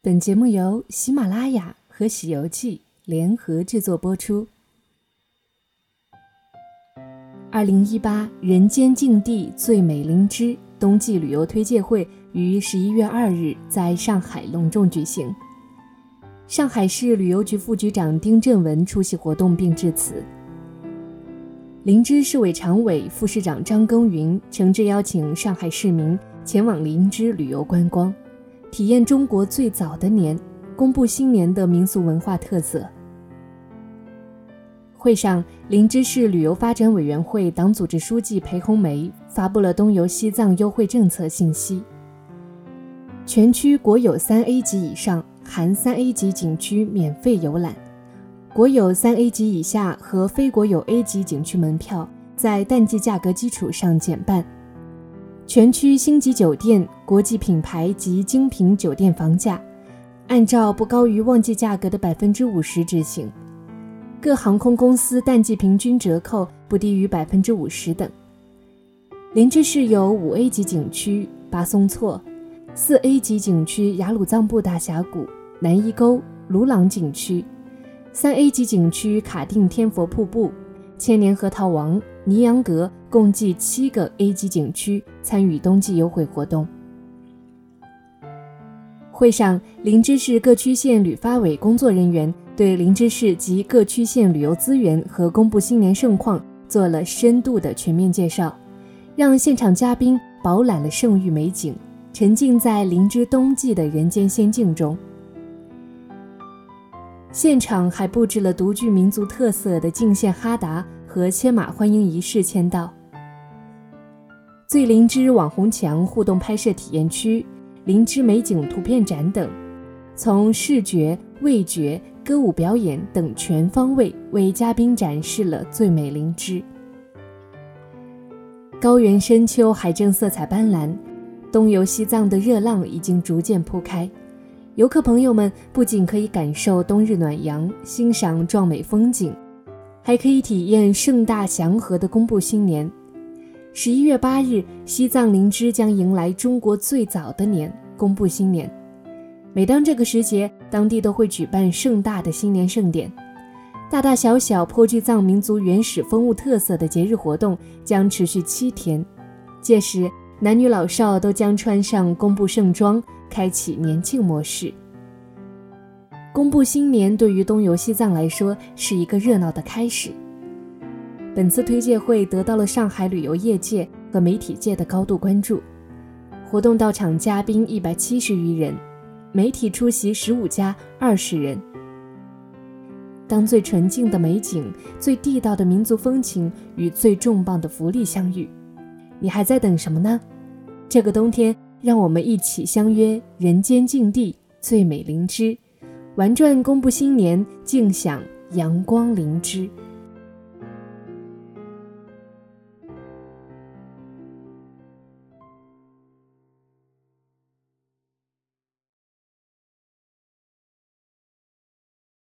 本节目由喜马拉雅和《喜游记》联合制作播出。二零一八人间境地最美灵芝冬季旅游推介会于十一月二日在上海隆重举行。上海市旅游局副局长丁振文出席活动并致辞。灵芝市委常委、副市长张耕耘诚挚邀请上海市民前往灵芝旅游观光。体验中国最早的年，公布新年的民俗文化特色。会上，林芝市旅游发展委员会党组织书记裴红梅发布了东游西藏优惠政策信息。全区国有三 A 级以上含三 A 级景区免费游览，国有三 A 级以下和非国有 A 级景区门票在淡季价格基础上减半。全区星级酒店、国际品牌及精品酒店房价，按照不高于旺季价格的百分之五十执行；各航空公司淡季平均折扣不低于百分之五十等。林芝市有五 A 级景区巴松措，四 A 级景区雅鲁藏布大峡谷、南伊沟、鲁朗景区，三 A 级景区卡定天佛瀑布、千年核桃王。尼洋阁共计七个 A 级景区参与冬季优惠活动。会上，林芝市各区县旅发委工作人员对林芝市及各区县旅游资源和公布新年盛况做了深度的全面介绍，让现场嘉宾饱览了盛誉美景，沉浸在林芝冬季的人间仙境中。现场还布置了独具民族特色的敬献哈达。和牵马欢迎仪式签到，醉灵芝网红墙互动拍摄体验区、灵芝美景图片展等，从视觉、味觉、歌舞表演等全方位为嘉宾展示了最美灵芝。高原深秋，海正色彩斑斓，东游西藏的热浪已经逐渐铺开。游客朋友们不仅可以感受冬日暖阳，欣赏壮美风景。还可以体验盛大祥和的公布新年。十一月八日，西藏林芝将迎来中国最早的年——公布新年。每当这个时节，当地都会举办盛大的新年盛典，大大小小颇具藏民族原始风物特色的节日活动将持续七天。届时，男女老少都将穿上公布盛装，开启年庆模式。公布新年对于东游西藏来说是一个热闹的开始。本次推介会得到了上海旅游业界和媒体界的高度关注。活动到场嘉宾一百七十余人，媒体出席十五家二十人。当最纯净的美景、最地道的民族风情与最重磅的福利相遇，你还在等什么呢？这个冬天，让我们一起相约人间境地最美灵芝。玩转公布新年，尽享阳光灵芝。